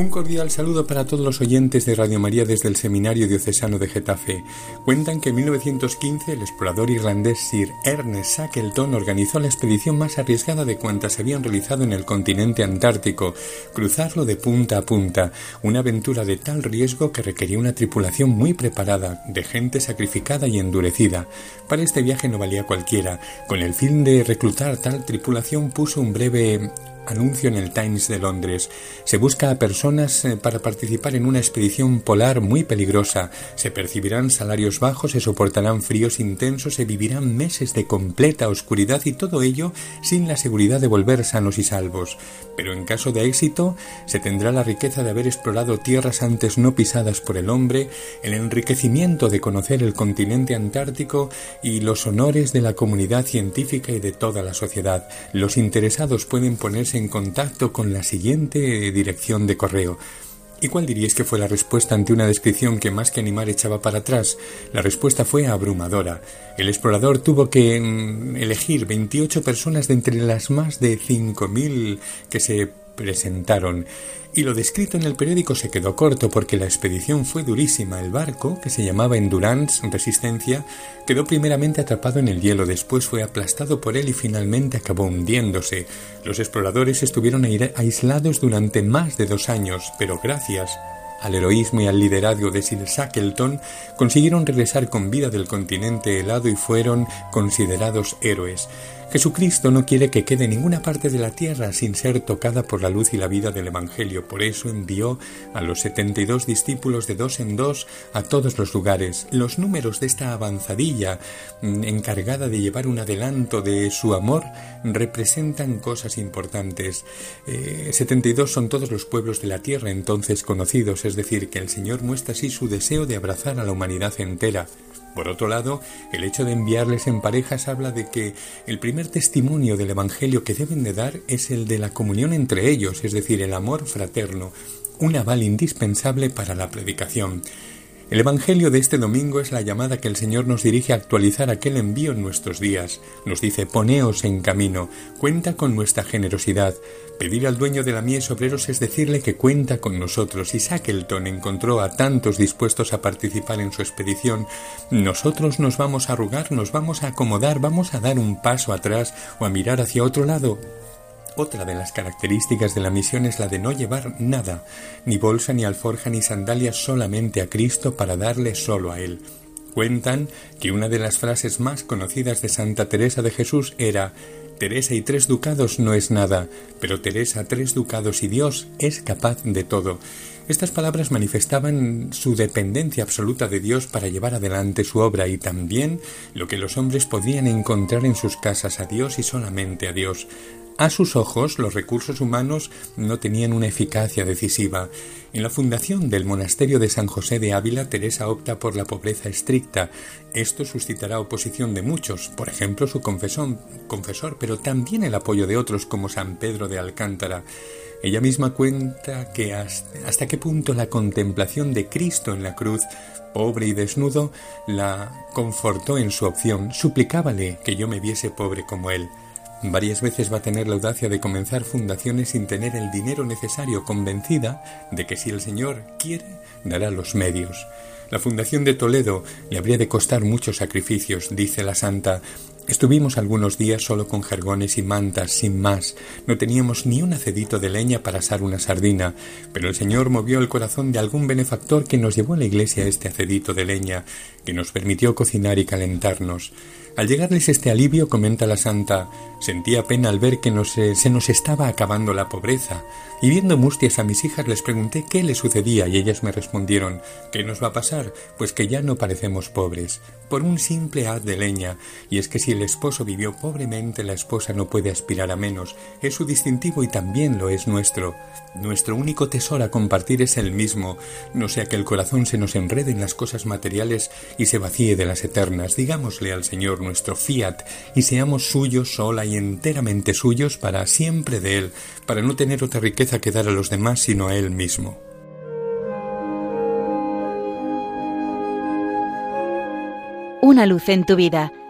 Un cordial saludo para todos los oyentes de Radio María desde el Seminario Diocesano de Getafe. Cuentan que en 1915 el explorador irlandés Sir Ernest Shackleton organizó la expedición más arriesgada de cuantas se habían realizado en el continente antártico, cruzarlo de punta a punta, una aventura de tal riesgo que requería una tripulación muy preparada, de gente sacrificada y endurecida. Para este viaje no valía cualquiera. Con el fin de reclutar tal tripulación puso un breve anuncio en el Times de Londres. Se busca a personas eh, para participar en una expedición polar muy peligrosa. Se percibirán salarios bajos, se soportarán fríos intensos, se vivirán meses de completa oscuridad y todo ello sin la seguridad de volver sanos y salvos. Pero en caso de éxito, se tendrá la riqueza de haber explorado tierras antes no pisadas por el hombre, el enriquecimiento de conocer el continente antártico y los honores de la comunidad científica y de toda la sociedad. Los interesados pueden ponerse en contacto con la siguiente dirección de correo. ¿Y cuál diríais que fue la respuesta ante una descripción que más que animar echaba para atrás? La respuesta fue abrumadora. El explorador tuvo que mm, elegir 28 personas de entre las más de 5.000 que se presentaron y lo descrito en el periódico se quedó corto porque la expedición fue durísima. El barco, que se llamaba Endurance Resistencia, quedó primeramente atrapado en el hielo, después fue aplastado por él y finalmente acabó hundiéndose. Los exploradores estuvieron aislados durante más de dos años, pero gracias al heroísmo y al liderazgo de Sir Shackleton, consiguieron regresar con vida del continente helado y fueron considerados héroes. Jesucristo no quiere que quede ninguna parte de la tierra sin ser tocada por la luz y la vida del Evangelio. Por eso envió a los setenta y dos discípulos de dos en dos a todos los lugares. Los números de esta avanzadilla mm, encargada de llevar un adelanto de su amor representan cosas importantes. Eh, setenta y dos son todos los pueblos de la tierra entonces conocidos, es decir, que el Señor muestra así su deseo de abrazar a la humanidad entera. Por otro lado, el hecho de enviarles en parejas habla de que el primer testimonio del Evangelio que deben de dar es el de la comunión entre ellos, es decir, el amor fraterno, un aval indispensable para la predicación. El Evangelio de este domingo es la llamada que el Señor nos dirige a actualizar aquel envío en nuestros días. Nos dice, poneos en camino, cuenta con nuestra generosidad. Pedir al dueño de la mies obreros es decirle que cuenta con nosotros. Y Shackleton encontró a tantos dispuestos a participar en su expedición. Nosotros nos vamos a arrugar, nos vamos a acomodar, vamos a dar un paso atrás o a mirar hacia otro lado. Otra de las características de la misión es la de no llevar nada, ni bolsa, ni alforja, ni sandalias, solamente a Cristo para darle solo a Él. Cuentan que una de las frases más conocidas de Santa Teresa de Jesús era Teresa y tres ducados no es nada, pero Teresa tres ducados y Dios es capaz de todo. Estas palabras manifestaban su dependencia absoluta de Dios para llevar adelante su obra y también lo que los hombres podían encontrar en sus casas a Dios y solamente a Dios. A sus ojos, los recursos humanos no tenían una eficacia decisiva. En la fundación del monasterio de San José de Ávila, Teresa opta por la pobreza estricta. Esto suscitará oposición de muchos, por ejemplo su confesor, confesor, pero también el apoyo de otros como San Pedro de Alcántara. Ella misma cuenta que hasta, hasta qué punto la contemplación de Cristo en la cruz pobre y desnudo, la confortó en su opción, suplicábale que yo me viese pobre como él. Varias veces va a tener la audacia de comenzar fundaciones sin tener el dinero necesario, convencida de que si el Señor quiere, dará los medios. La fundación de Toledo le habría de costar muchos sacrificios, dice la santa. Estuvimos algunos días solo con jergones y mantas, sin más. No teníamos ni un acedito de leña para asar una sardina, pero el Señor movió el corazón de algún benefactor que nos llevó a la iglesia este acedito de leña, que nos permitió cocinar y calentarnos. Al llegarles este alivio, comenta la santa, sentía pena al ver que se nos estaba acabando la pobreza, y viendo mustias a mis hijas les pregunté qué les sucedía y ellas me respondieron, ¿qué nos va a pasar? Pues que ya no parecemos pobres, por un simple haz de leña, y es que si el esposo vivió pobremente, la esposa no puede aspirar a menos, es su distintivo y también lo es nuestro. Nuestro único tesoro a compartir es el mismo, no sea que el corazón se nos enrede en las cosas materiales y se vacíe de las eternas. Digámosle al Señor nuestro fiat y seamos suyos sola y enteramente suyos para siempre de Él, para no tener otra riqueza que dar a los demás sino a Él mismo. Una luz en tu vida